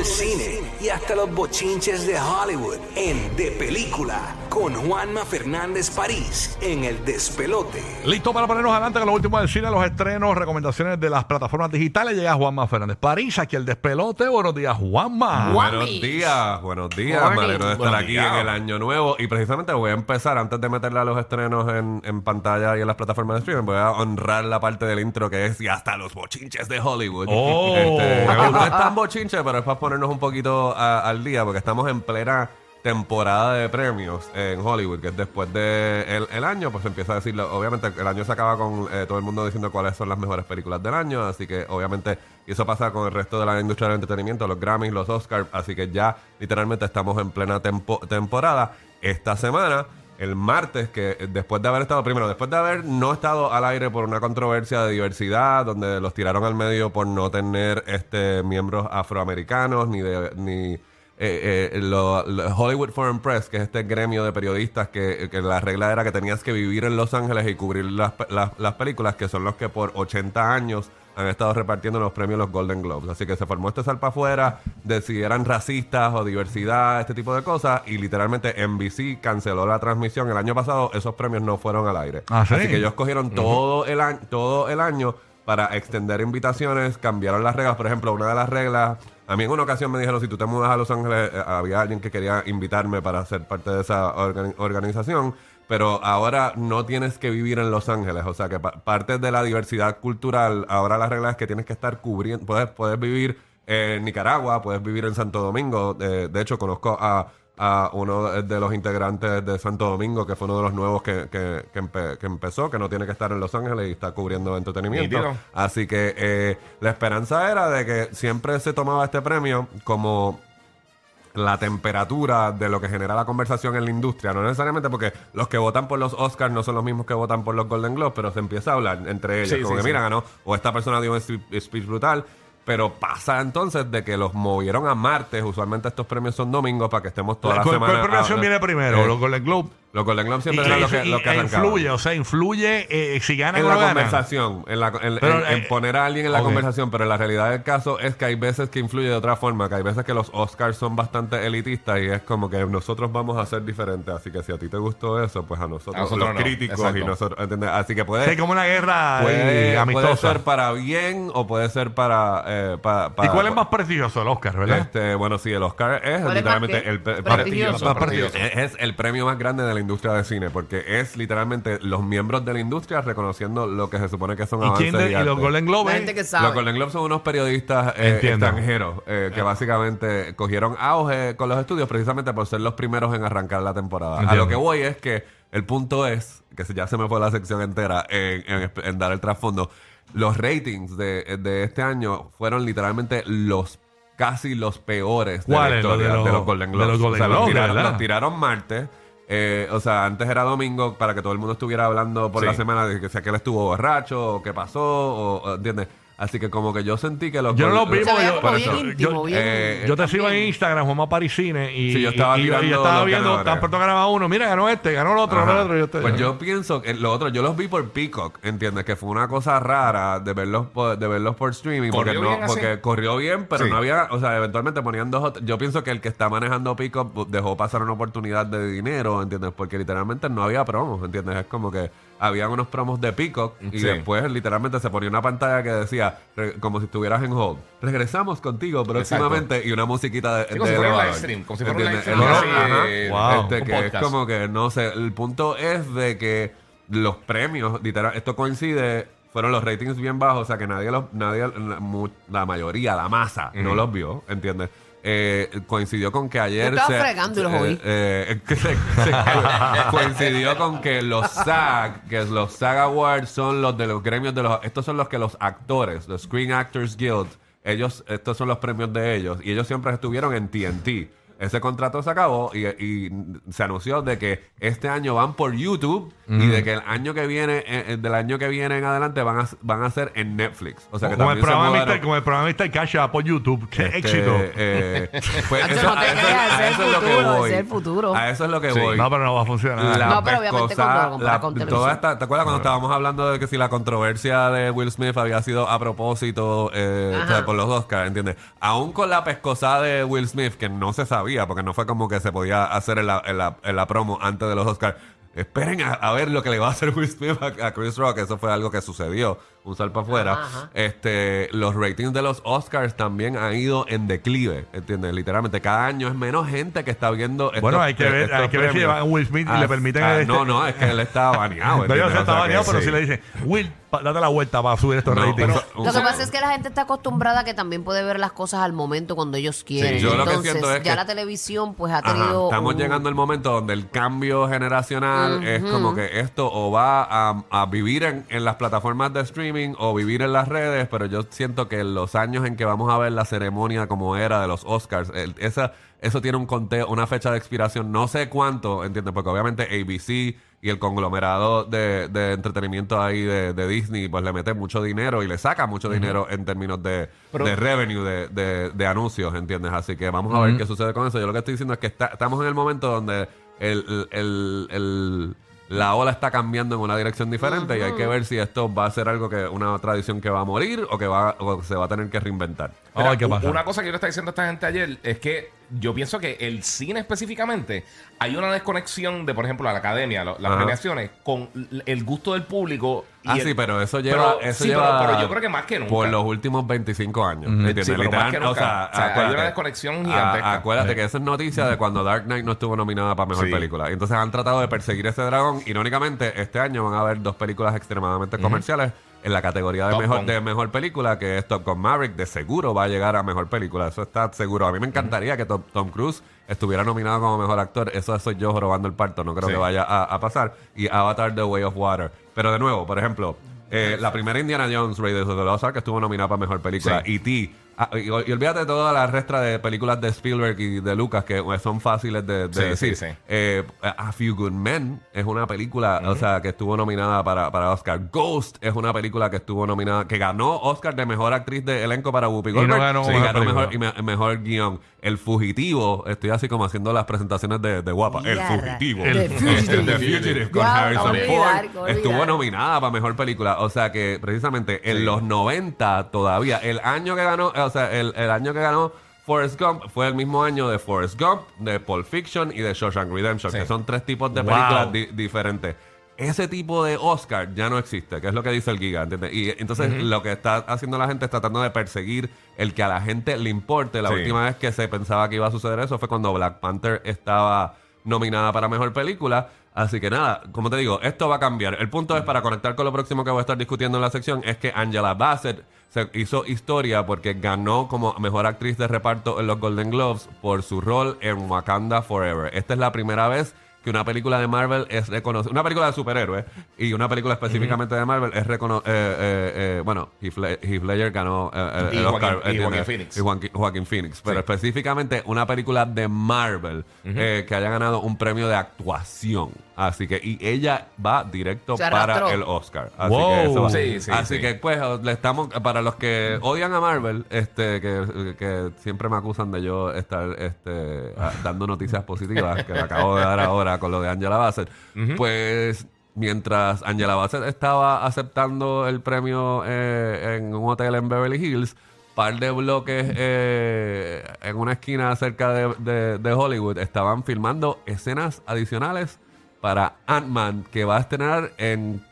del cine y hasta los bochinches de Hollywood en De Película con Juanma Fernández París en El Despelote. Listo para ponernos adelante con lo último del cine, los estrenos, recomendaciones de las plataformas digitales. Llega Juanma Fernández París, aquí el despelote. Buenos días, Juanma. Buenos días, buenos días. Morning. Me alegro de estar Buenos aquí días. en el año nuevo. Y precisamente voy a empezar, antes de meterle a los estrenos en, en pantalla y en las plataformas de streaming, voy a honrar la parte del intro que es y hasta los bochinches de Hollywood. Oh. Este, no es tan bochinche, pero es para ponernos un poquito al día, porque estamos en plena temporada de premios en Hollywood, que es después de el, el año, pues empieza a decirlo. Obviamente, el año se acaba con eh, todo el mundo diciendo cuáles son las mejores películas del año, así que obviamente eso pasa con el resto de la industria del entretenimiento, los Grammys, los Oscars, así que ya literalmente estamos en plena tempo- temporada. Esta semana, el martes, que eh, después de haber estado, primero, después de haber no estado al aire por una controversia de diversidad, donde los tiraron al medio por no tener este miembros afroamericanos, ni de, ni eh, eh, lo- Hollywood Foreign Press, que es este gremio de periodistas que, que la regla era que tenías que vivir en Los Ángeles y cubrir las, las, las películas, que son los que por 80 años han estado repartiendo los premios los Golden Globes. Así que se formó este salpa afuera de si eran racistas o diversidad, este tipo de cosas, y literalmente NBC canceló la transmisión. El año pasado esos premios no fueron al aire. Ah, ¿sí? Así que ellos cogieron todo, el año, todo el año para extender invitaciones, cambiaron las reglas. Por ejemplo, una de las reglas, a mí en una ocasión me dijeron, si tú te mudas a Los Ángeles, eh, había alguien que quería invitarme para ser parte de esa organi- organización, pero ahora no tienes que vivir en Los Ángeles. O sea, que pa- parte de la diversidad cultural, ahora la regla es que tienes que estar cubriendo, puedes, puedes vivir en Nicaragua, puedes vivir en Santo Domingo. De, de hecho, conozco a a uno de los integrantes de Santo Domingo, que fue uno de los nuevos que, que, que empe- que empezó, que no tiene que estar en Los Ángeles y está cubriendo entretenimiento. Así que eh, la esperanza era de que siempre se tomaba este premio como la temperatura de lo que genera la conversación en la industria. No necesariamente porque los que votan por los Oscars no son los mismos que votan por los Golden Globes, pero se empieza a hablar entre ellos. Sí, como sí, que, mira, ganó, o esta persona dio un spe- speech brutal. Pero pasa entonces de que los movieron a martes. Usualmente estos premios son domingos para que estemos toda la, ¿Cuál, semana. cuál premiación ah, viene primero? eh, los Golden Globe. Los Golden Globes siempre eran los que, los que e arrancaban. influye, o sea, influye eh, si ganan En o la conversación, en, la, en, Pero, en- en eh, poner a alguien en la conversación, pero la realidad del caso es que hay veces que influye de otra forma, que hay veces que los Oscars son bastante elitistas y es como que nosotros vamos a ser diferentes, así que si a ti te gustó eso, pues a nosotros, A nosotros los no, críticos y nosotros. Así que puede, Sí, como una guerra puede, eh, ser para bien o puede ser para... eh, pa- pa- ¿Y cuál es más prestigioso? El Oscar, ¿verdad? Este, bueno, sí, el Oscar es ¿Cuál es literalmente el, pre- Prestigioso. Más prestigioso. es, es el premio más grande de la industria de cine, porque es literalmente los miembros de la industria reconociendo lo que se supone que son ¿Y, avances de- y los Golden Globes? gente que Los. Golden Globes son unos periodistas eh, extranjeros eh, que básicamente cogieron auge con los estudios precisamente por ser los primeros en arrancar la temporada. A lo que voy es que el punto es, que se- ya se me fue la sección entera en, en- en dar el trasfondo, los ratings de, de este año fueron literalmente los casi los peores de la historia de los- Golden de Globes. los Golden O sea, los Globes, tiraron, los tiraron martes. Eh, o sea, antes era domingo para que todo el mundo estuviera hablando por Sí. la semana de que si aquel estuvo borracho o qué pasó, o, o, ¿entiendes? Así que como que yo sentí que los Yo no los vi veía yo- como por bien eso, íntimo, yo- bien. eh, Yo te sigo en. Instagram, Juanma Parisine, y, Sí, yo estaba y- y- y tirando estaba los viendo, ganadores. tan pronto ganaba uno, mira, ganó este, ganó el otro, ganó el otro. y yo te- Pues yo pienso que lo otro, yo los vi por Peacock, ¿entiendes? Que fue una cosa rara de verlos por, de verlos por streaming. Porque, ¿Corrió no, bien así? porque corrió bien, pero Sí. no había, o sea, eventualmente ponían dos o Yo pienso que el que está manejando Peacock pues, dejó pasar una oportunidad de dinero, ¿entiendes? Porque literalmente no había promos, ¿entiendes? Es como que habían unos promos de Peacock y Sí. después literalmente se ponía una pantalla que decía, re- como si estuvieras en hold, regresamos contigo próximamente y una musiquita de, Sí, como de si fuera un live stream, como si fuera un live stream El- ajá. eh, Wow. Este, un que es como que no sé, el punto es de que los premios, literal, esto coincide, fueron los ratings bien bajos, o sea que nadie los, nadie, la mayoría, la masa, no los vio, ¿entiendes? Eh, coincidió con que ayer Yo estaba fregando y los eh, oí. eh, que se- se- coincidió con que los SAG, que los SAG Awards son los de los gremios de los, estos son los que los actores, los Screen Actors Guild, ellos, estos son los premios de ellos y ellos siempre estuvieron en TNT. Ese contrato se acabó y, y se anunció de que este año van por YouTube y de que el año que viene, eh, eh, del año que viene en adelante van a, van a ser en Netflix. O sea que como, el programa. Mr. como el programa Mr. Cash por YouTube. ¡Qué Este, éxito! eh, pues eso- no te a eso- creas, a eso es lo que voy. el futuro. A eso es lo que Sí. voy. No, pero no va a funcionar. La No, pero obviamente lo comparas la- con toda esta- ¿Te acuerdas cuando estábamos hablando de que si la controversia de Will Smith había sido a propósito eh, Ajá. o sea, por los Oscars, ¿entiendes? Aún con la pescosada de Will Smith, que no se sabía, porque no fue como que se podía hacer la, la, la promo antes de los Oscars. Esperen a, ver lo que le va a hacer Will Smith a Chris Rock. Eso fue algo que sucedió. Un sal para afuera. Ajá, ajá. Este, los ratings de los Oscars también han ido en declive. ¿Entiendes? Literalmente, cada año es menos gente que está viendo estos, Bueno, hay que ver- estos hay que ver si llevan a Will Smith y le permiten ah, este- No, no, es que él está baneado. No, yo O está sea baneado, pero sí. si le dicen, Will, date la vuelta para subir estos No, ratings. pero- Lo que pasa es que la gente está acostumbrada a que también puede ver las cosas al momento cuando ellos quieren. yo lo que Entonces, siento es ya que- la televisión pues ha Ajá, tenido Estamos un- llegando al momento donde el cambio generacional es como que esto o va a, a vivir en, en las plataformas de streaming o vivir en las redes, pero yo siento que en los años en que vamos a ver la ceremonia como era de los Oscars, el- esa, eso tiene un conteo, una fecha de expiración, no sé cuánto, ¿entiendes? Porque obviamente ABC y el conglomerado de, de entretenimiento ahí de, de Disney, pues le mete mucho dinero y le saca mucho dinero en términos de, Pero- de revenue, de, de- anuncios, ¿entiendes? Así que vamos a ver qué sucede con eso. Yo lo que estoy diciendo es que está- estamos en el momento donde el, el- el- el- la ola está cambiando en una dirección diferente y hay que ver si esto va a ser algo que una tradición que va a morir o que va o se va a tener que reinventar. Mira, Ay, ¿qué u- pasa? Una cosa que yo le estaba diciendo a esta gente ayer es que yo pienso que el cine específicamente hay una desconexión de, por ejemplo, la academia, lo- las Ajá. premiaciones, con l- el gusto del público. y Ah, el- sí, pero eso lleva, Pero- eso sí, pero- lleva pero yo creo que más que nunca. por los últimos 25 años. ¿entiendes? Sí, pero más Literal, que o nunca. sea, O sea, hay acuérdate- una desconexión a- gigantesca. acuérdate que esa es noticia de cuando Dark Knight no estuvo nominada para mejor Sí. película. Entonces han tratado de perseguir ese dragón. Irónicamente, este año van a haber dos películas extremadamente comerciales en la categoría de Top mejor, Gun. de mejor película, que es Top Gun Maverick. De seguro va a llegar a mejor película. Eso está seguro. A mí me encantaría que Tom, Tom Cruise estuviera nominado como mejor actor. Eso soy yo robando el parto. No creo Sí. que vaya a, a pasar. Y Avatar The Way of Water. Pero de nuevo, por ejemplo, eh, la primera Indiana Jones, Raiders of the Lost Ark, que estuvo nominada para mejor película. Sí. E.T. Ah, y, y olvídate de toda la restra de películas de Spielberg y de Lucas que eh, son fáciles de, de Sí, decir. sí, sí. Eh, A Few Good Men es una película, o sea, que estuvo nominada para, para Oscar. Ghost es una película que estuvo nominada, que ganó Oscar de mejor actriz de elenco para Whoopi Y no Goldberg. ganó Sí, mejor ganó mejor, y me- mejor guion. El Fugitivo, estoy así como haciendo las presentaciones de, de guapa. El Mierda. Fugitivo. The El- Fugitive. The Fugitive con Ya, Harrison olvidar, Ford. olvidar. Estuvo nominada para mejor película. O sea que precisamente en los 90 todavía, el año que ganó, o sea, el, el año que ganó Forrest Gump fue el mismo año de Forrest Gump, de Pulp Fiction y de Shawshank Redemption, Sí. que son tres tipos de Wow. películas di- diferentes. Ese tipo de Oscar ya no existe, que es lo que dice el Giga, ¿entiendes? Y entonces lo que está haciendo la gente es tratando de perseguir el que a la gente le importe. La Sí. última vez que se pensaba que iba a suceder eso fue cuando Black Panther estaba nominada para mejor película. Así que nada, como te digo, esto va a cambiar. El punto es, para conectar con lo próximo que voy a estar discutiendo en la sección, es que Angela Bassett se hizo historia porque ganó como mejor actriz de reparto en los Golden Globes por su rol en Wakanda Forever. Esta es la primera vez que una película de Marvel es reconocida, una película de superhéroes y una película específicamente de Marvel es reconocida, bueno, Heath, Le- Heath Ledger ganó eh, el, Y el Oscar. Joaquin- y. Joaquin Phoenix. Y Joaquin Phoenix, pero específicamente una película de Marvel eh, que haya ganado un premio de actuación. Así que, y ella va directo para el Oscar. Así Wow. que eso va. Sí, sí, Así sí. que pues le estamos, para los que odian a Marvel, este, que, que siempre me acusan de yo estar este, dando noticias positivas, que le acabo de dar ahora con lo de Angela Bassett, pues mientras Angela Bassett estaba aceptando el premio eh, en un hotel en Beverly Hills, par de bloques eh, en una esquina cerca de, de- de Hollywood estaban filmando escenas adicionales para Ant-Man que va a estrenar en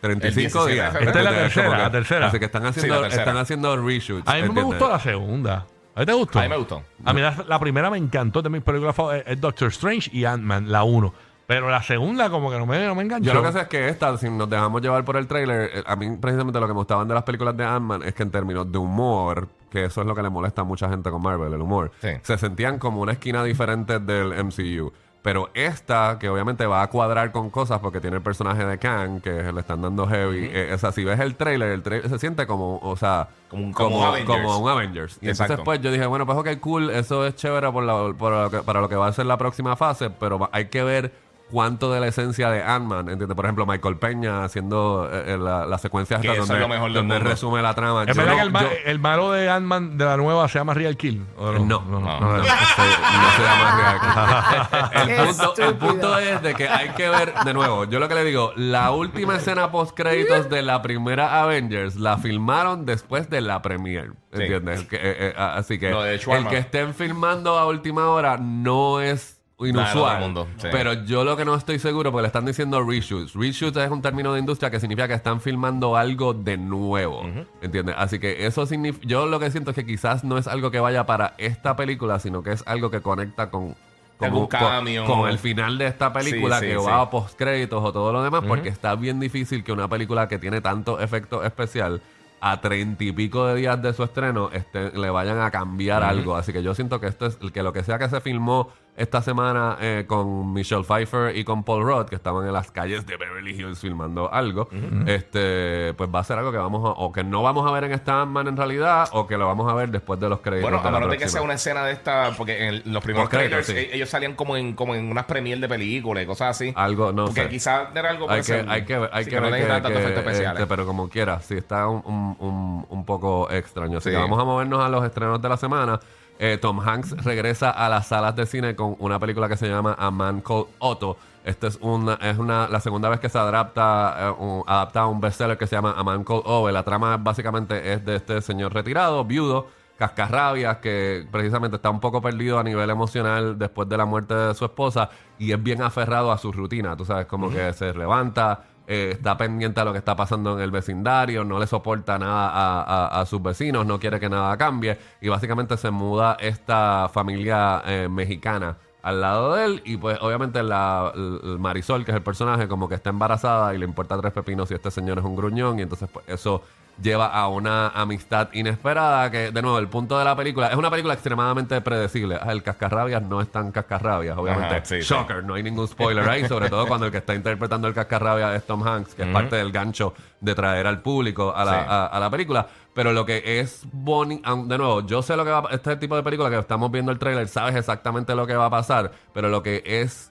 35 17 de días. Esta es la tercera, la. Así que están haciendo, Sí, están haciendo reshoots. A mí me gustó la segunda. ¿A ti te gustó? A mí me gustó. A mí la, la primera me encantó de mis películas favoritas. Es Doctor Strange y Ant-Man, la uno. Pero la segunda como que no me, no me enganchó. Yo lo que sé es que esta, si nos dejamos llevar por el trailer, eh, a mí precisamente lo que me gustaban de las películas de Ant-Man es que en términos de humor, que eso es lo que le molesta a mucha gente con Marvel, el humor, Sí. se sentían como una esquina diferente del MCU. Pero esta, que obviamente va a cuadrar con cosas porque tiene el personaje de Kang, que le están dando heavy. eh, o sea, si ves el trailer, el trailer se siente como, o sea, Como un- como como, Avengers. como un Avengers. Y entonces, pues yo dije, bueno, pues ok, cool, eso es chévere por la- por lo que- para lo que va a ser la próxima fase, pero va- hay que ver cuánto de la esencia de Ant-Man, ¿entiendes? Por ejemplo, Michael Peña haciendo eh, eh, la, la secuencia Que esta es donde, lo mejor del donde mundo. resume la trama. ¿Es Yo verdad no- que el, ma- yo- el malo de Ant-Man de la nueva se llama Real Kill? ¿O no, no, no. no, no, este, no se llama Real. Qué el, punto, el estúpido. punto es de que hay que ver, de nuevo, yo lo que le digo, la última escena post créditos de la primera Avengers la filmaron después de la premiere, Sí. ¿entiendes? Que, eh, eh, así que el que estén filmando a última hora no es inusual. otro mundo, sí. Pero yo lo que no estoy seguro, porque le están diciendo reshoots. Reshoots es un término de industria que significa que están filmando algo de nuevo. ¿Entiendes? Así que eso significa. Yo lo que siento es que quizás no es algo que vaya para esta película, sino que es algo que conecta con. con- Algún con- con el final de esta película Sí, sí, que va a post créditos o todo lo demás, porque está bien difícil que una película que tiene tanto efecto especial a treinta y pico de días de su estreno este, le vayan a cambiar algo. Así que yo siento que esto es que lo que sea que se filmó esta semana eh, con Michelle Pfeiffer y con Paul Rudd, que estaban en las calles de Beverly Hills filmando algo, este pues va a ser algo que vamos a, o que no vamos a ver en esta en realidad, o que lo vamos a ver después de los créditos. Bueno, a menos de que sea una escena de esta, porque en los primeros créditos, trailers sí. eh, ellos salían como en como en unas premiers de películas y cosas así. Algo, no porque sé. quizás era algo hay puede que, ser- hay que ver, hay sí, que no ver necesitan que- que, este, pero como quiera, sí está un, un, un, un poco extraño. Así Sí. que vamos a movernos a los estrenos de la semana. Eh, Tom Hanks regresa a las salas de cine con una película que se llama A Man Called Otto. Esta es una, es una, la segunda vez que se adapta, eh, un, adapta a un bestseller que se llama A Man Called Ove. La trama básicamente es de este señor retirado, viudo, cascarrabias, que precisamente está un poco perdido a nivel emocional después de la muerte de su esposa y es bien aferrado a su rutina. Tú sabes, como que se levanta, eh, está pendiente a lo que está pasando en el vecindario, no le soporta nada a, a- sus vecinos, no quiere que nada cambie y básicamente se muda esta familia eh, mexicana al lado de él y pues obviamente la, el Marisol, que es el personaje, como que está embarazada y le importa tres pepinos si este señor es un gruñón y entonces pues eso lleva a una amistad inesperada que de nuevo el punto de la película es una película extremadamente predecible Ah, el cascarrabias no es tan cascarrabias obviamente Ajá, sí, sí. shocker no hay ningún spoiler ahí sobre todo cuando el que está interpretando el cascarrabias es Tom Hanks que es parte del gancho de traer al público a la, Sí. a- a la película pero lo que es bonito, de nuevo, yo sé lo que va a este tipo de película que estamos viendo el trailer, sabes exactamente lo que va a pasar, pero lo que es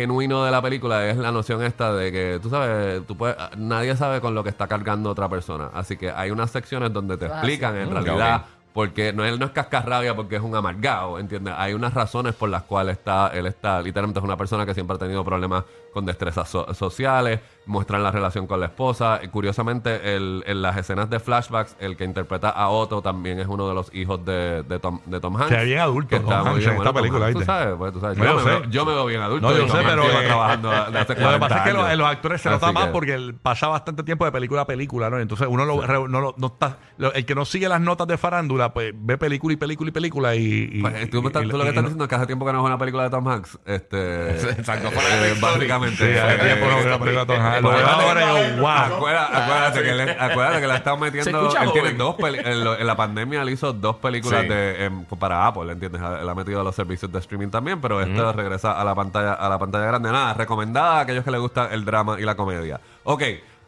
genuino de la película es la noción esta de que tú sabes, tú puedes, nadie sabe con lo que está cargando otra persona. Así que hay unas secciones donde te explican en realidad porque no, él no es cascarrabia porque es un amargado, ¿entiendes? Hay unas razones por las cuales está, él está, literalmente es una persona que siempre ha tenido problemas con destrezas so- sociales, muestran la relación con la esposa. Curiosamente, el- en las escenas de flashbacks, el que interpreta a Otto también es uno de los hijos de, de Tom, de Tom Hanks. Se ve bien adulto, que Tom está Hanks muy bien. en Bueno, esta Tom película, Hanks, Tú ¿viste? sabes, pues, tú sabes. Yo, yo me veo, yo me veo bien adulto. No, yo sé, pero, lleva eh, trabajando de hace Lo que 40 pasa es que los, actores se Así nota más que- porque él pasa bastante tiempo de película a película, ¿no? Entonces uno lo, re- no, lo- no está, lo- el que no sigue las notas de farándula, pues ve película y película y película y... y- Pues, tú, y- lo que estás diciendo es que hace tiempo que no es una película de Tom Hanks. Este, Exacto, eh, básicamente. Lo veo acuérdate- ahora y yo, wow. Acuérdate, acuérdate que le, acuérdate que le ha estado metiendo. Él tiene dos peli- en, lo- en la pandemia le hizo dos películas Sí. de, em, para Apple, ¿entiendes? Él ha metido a los servicios de streaming también, pero esto regresa a la pantalla a la pantalla grande. Nada, recomendada a aquellos que les gusta el drama y la comedia. Ok.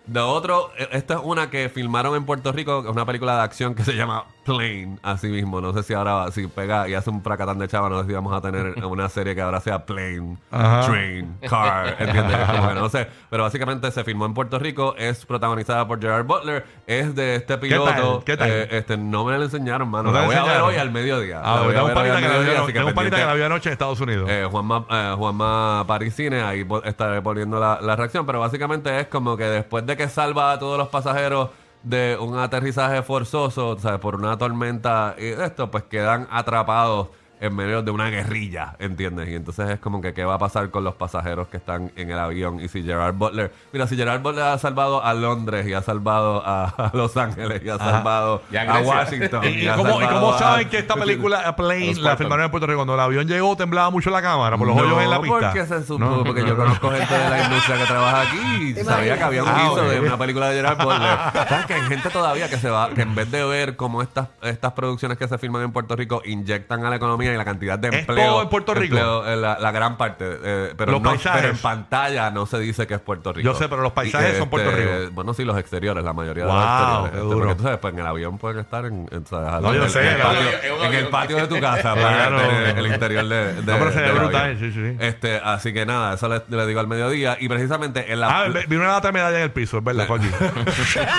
De otro, eh, esta es una que filmaron en Puerto Rico, que es una película de acción que se llama Plane, así mismo. No sé si ahora, si pega y hace un fracatán de chava, no sé si vamos a tener una serie que ahora sea Plane, Ajá. Train, Car, ¿entiendes? Que no sé. Pero básicamente se filmó en Puerto Rico, es protagonizada por Gerard Butler, es de este piloto. ¿Qué tal? eh, este, no me la enseñaron, mano. ¿No la voy a ver hoy al mediodía. Ah, La voy a tengo un ver hoy al que la tengo un panita que la vio anoche en Estados Unidos. Eh, Juanma, eh, Juanma Parisine, ahí estaré poniendo la, la reacción, pero básicamente es como que después de que salva a todos los pasajeros de un aterrizaje forzoso, ¿sabes? por una tormenta y esto, pues quedan atrapados en medio de una guerrilla, ¿entiendes? Y entonces es como que qué va a pasar con los pasajeros que están en el avión y si Gerard Butler, mira, si Gerard Butler ha salvado a Londres y ha salvado a, a Los Ángeles y ha salvado Y a a. Washington. ¿Y, y ha cómo, y salvado cómo a- saben que esta película a Plane la filmaron en Puerto Rico? Cuando el avión llegó temblaba mucho la cámara por los no, hoyos en la pista. porque se supo, No. porque yo conozco gente de la industria que trabaja aquí y ¿Te sabía que había un Ah, guiso ok. de una película de Gerard Butler. ¿Sabes que hay gente todavía que se va, que en vez de ver cómo estas, estas producciones que se filman en Puerto Rico inyectan a la economía y la cantidad de ¿Es empleo. todo en Puerto Rico? empleo, eh, la, la gran parte. eh, pero, Los no, paisajes. pero en pantalla no se dice que es Puerto Rico. Yo sé, pero los Y paisajes que, son Puerto Rico. Bueno, sí, los exteriores, la mayoría Wow, de los exteriores. Este, porque tú sabes, pues en el avión pueden estar en, en, ¿sabes? No, yo en, sé, en el patio, Es en el patio de tu casa, Claro. el, el interior de, de, No, pero se ve del brutal, sí, sí. Este, así que nada, eso le, le digo al mediodía. Y precisamente en la. Ah, vi una lata de medalla en el piso, es verdad, Coqui.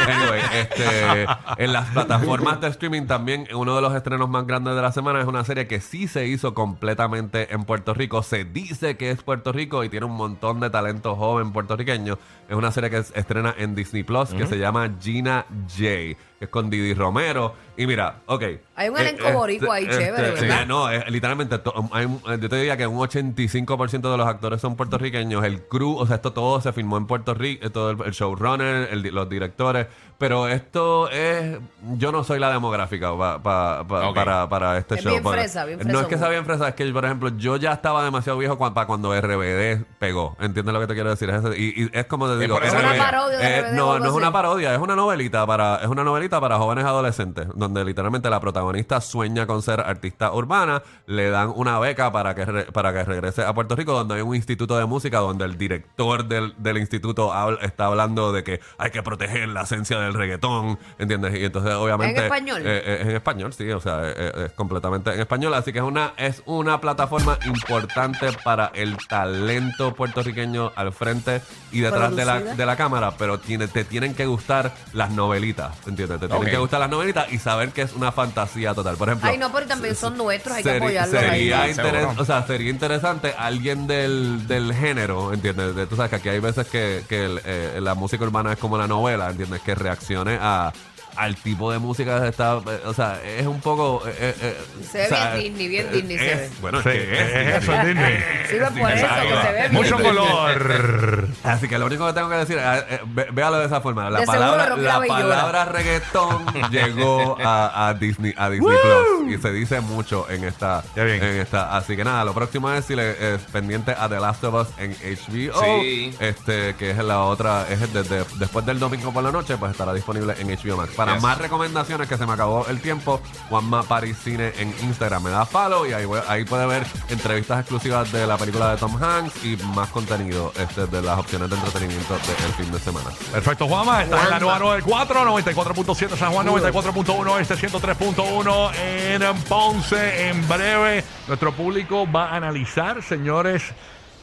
Anyway, este, en las plataformas de streaming también, uno de los estrenos más grandes de la semana es una serie que sí se hizo completamente en Puerto Rico. Se dice que es Puerto Rico y tiene un montón de talento joven puertorriqueño. Es una serie que se estrena en Disney Plus que se llama Gina J, que es con Didi Romero. Y mira, ok. Hay un elenco boricua ahí chévere, ¿verdad? eh, no, es, literalmente, to- hay un- yo te diría que un 85% de los actores son puertorriqueños. El crew, o sea, esto todo se filmó en Puerto Rico, todo el, el showrunner, el los directores. Pero esto es. Yo no soy la demográfica pa- pa- pa- Ok. para, para este Es show. bien fresa, bien No es que sea bien fresa, es que, por ejemplo, yo ya estaba demasiado viejo cuan- para cuando RBD pegó. ¿Entiendes lo que te quiero decir? Es y, y es como te digo. ¿Es una parodia de eh, RBD o no, no es una parodia, es una novelita para, es una novelita para jóvenes adolescentes, donde literalmente la protagonista sueña con ser artista urbana, le dan una beca para que re- para que regrese a Puerto Rico, donde hay un instituto de música, donde el director del, del instituto habla- está hablando de que hay que proteger la esencia del reggaetón, ¿entiendes? Y entonces obviamente ¿En español? eh, eh, es en español, sí, o sea, eh, eh, es completamente en español, así que es una es una plataforma importante para el talento puertorriqueño al frente y detrás de la, de la cámara, pero tiene, te tienen que gustar las novelitas, ¿entiendes? Te tienen Ok. que gustar las novelitas y saber que es una fantasía total. Por ejemplo, Ay, no, pero también son nuestros, hay que seri- apoyarlos ahí. sería, ahí. interes- Seguro. o sea, sería interesante alguien del, del género, ¿entiendes? De- tú sabes que aquí hay veces que, que el, eh, la música urbana es como la novela, ¿entiendes? Que reaccione a al tipo de música que está, eh, o sea, es un poco eh, eh, eh, Se ve o sea, bien Disney, bien Disney se ve. Bueno, es Sí, que es, es eso, es Disney. Sirve por eso, que se ve bien. Mucho color. Así que lo único que tengo que decir, eh, eh, ve- véalo de esa forma. La De palabra, la palabra reggaetón llegó a, a Disney, a Disney Plus y se dice mucho en esta, en esta. Así que nada, lo próximo es si le es pendiente a The Last of Us en HBO, Sí. este que es la otra, es desde después del domingo por la noche, pues estará disponible en HBO Max. Para Yes. más recomendaciones que se me acabó el tiempo, Juanma Paris Cine en Instagram me da follow y ahí, voy- ahí puede ver entrevistas exclusivas de la película de Tom Hanks y más contenido este, de las opciones de entretenimiento del fin de semana. Perfecto, Juanma. Estás en la nueva 94, 94.7 San Juan, 94.1 este 103.1 en Ponce. En breve, nuestro público va a analizar, señores,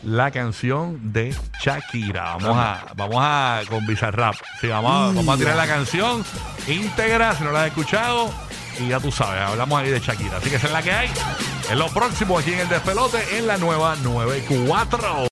la canción de Shakira. Vamos a, vamos a con Bizarrap. Sí, vamos a, vamos a tirar la canción íntegra, si no la has escuchado. Y ya tú sabes, hablamos ahí de Shakira. Así que esa es la que hay. En lo próximo aquí en el despelote en la nueva 94.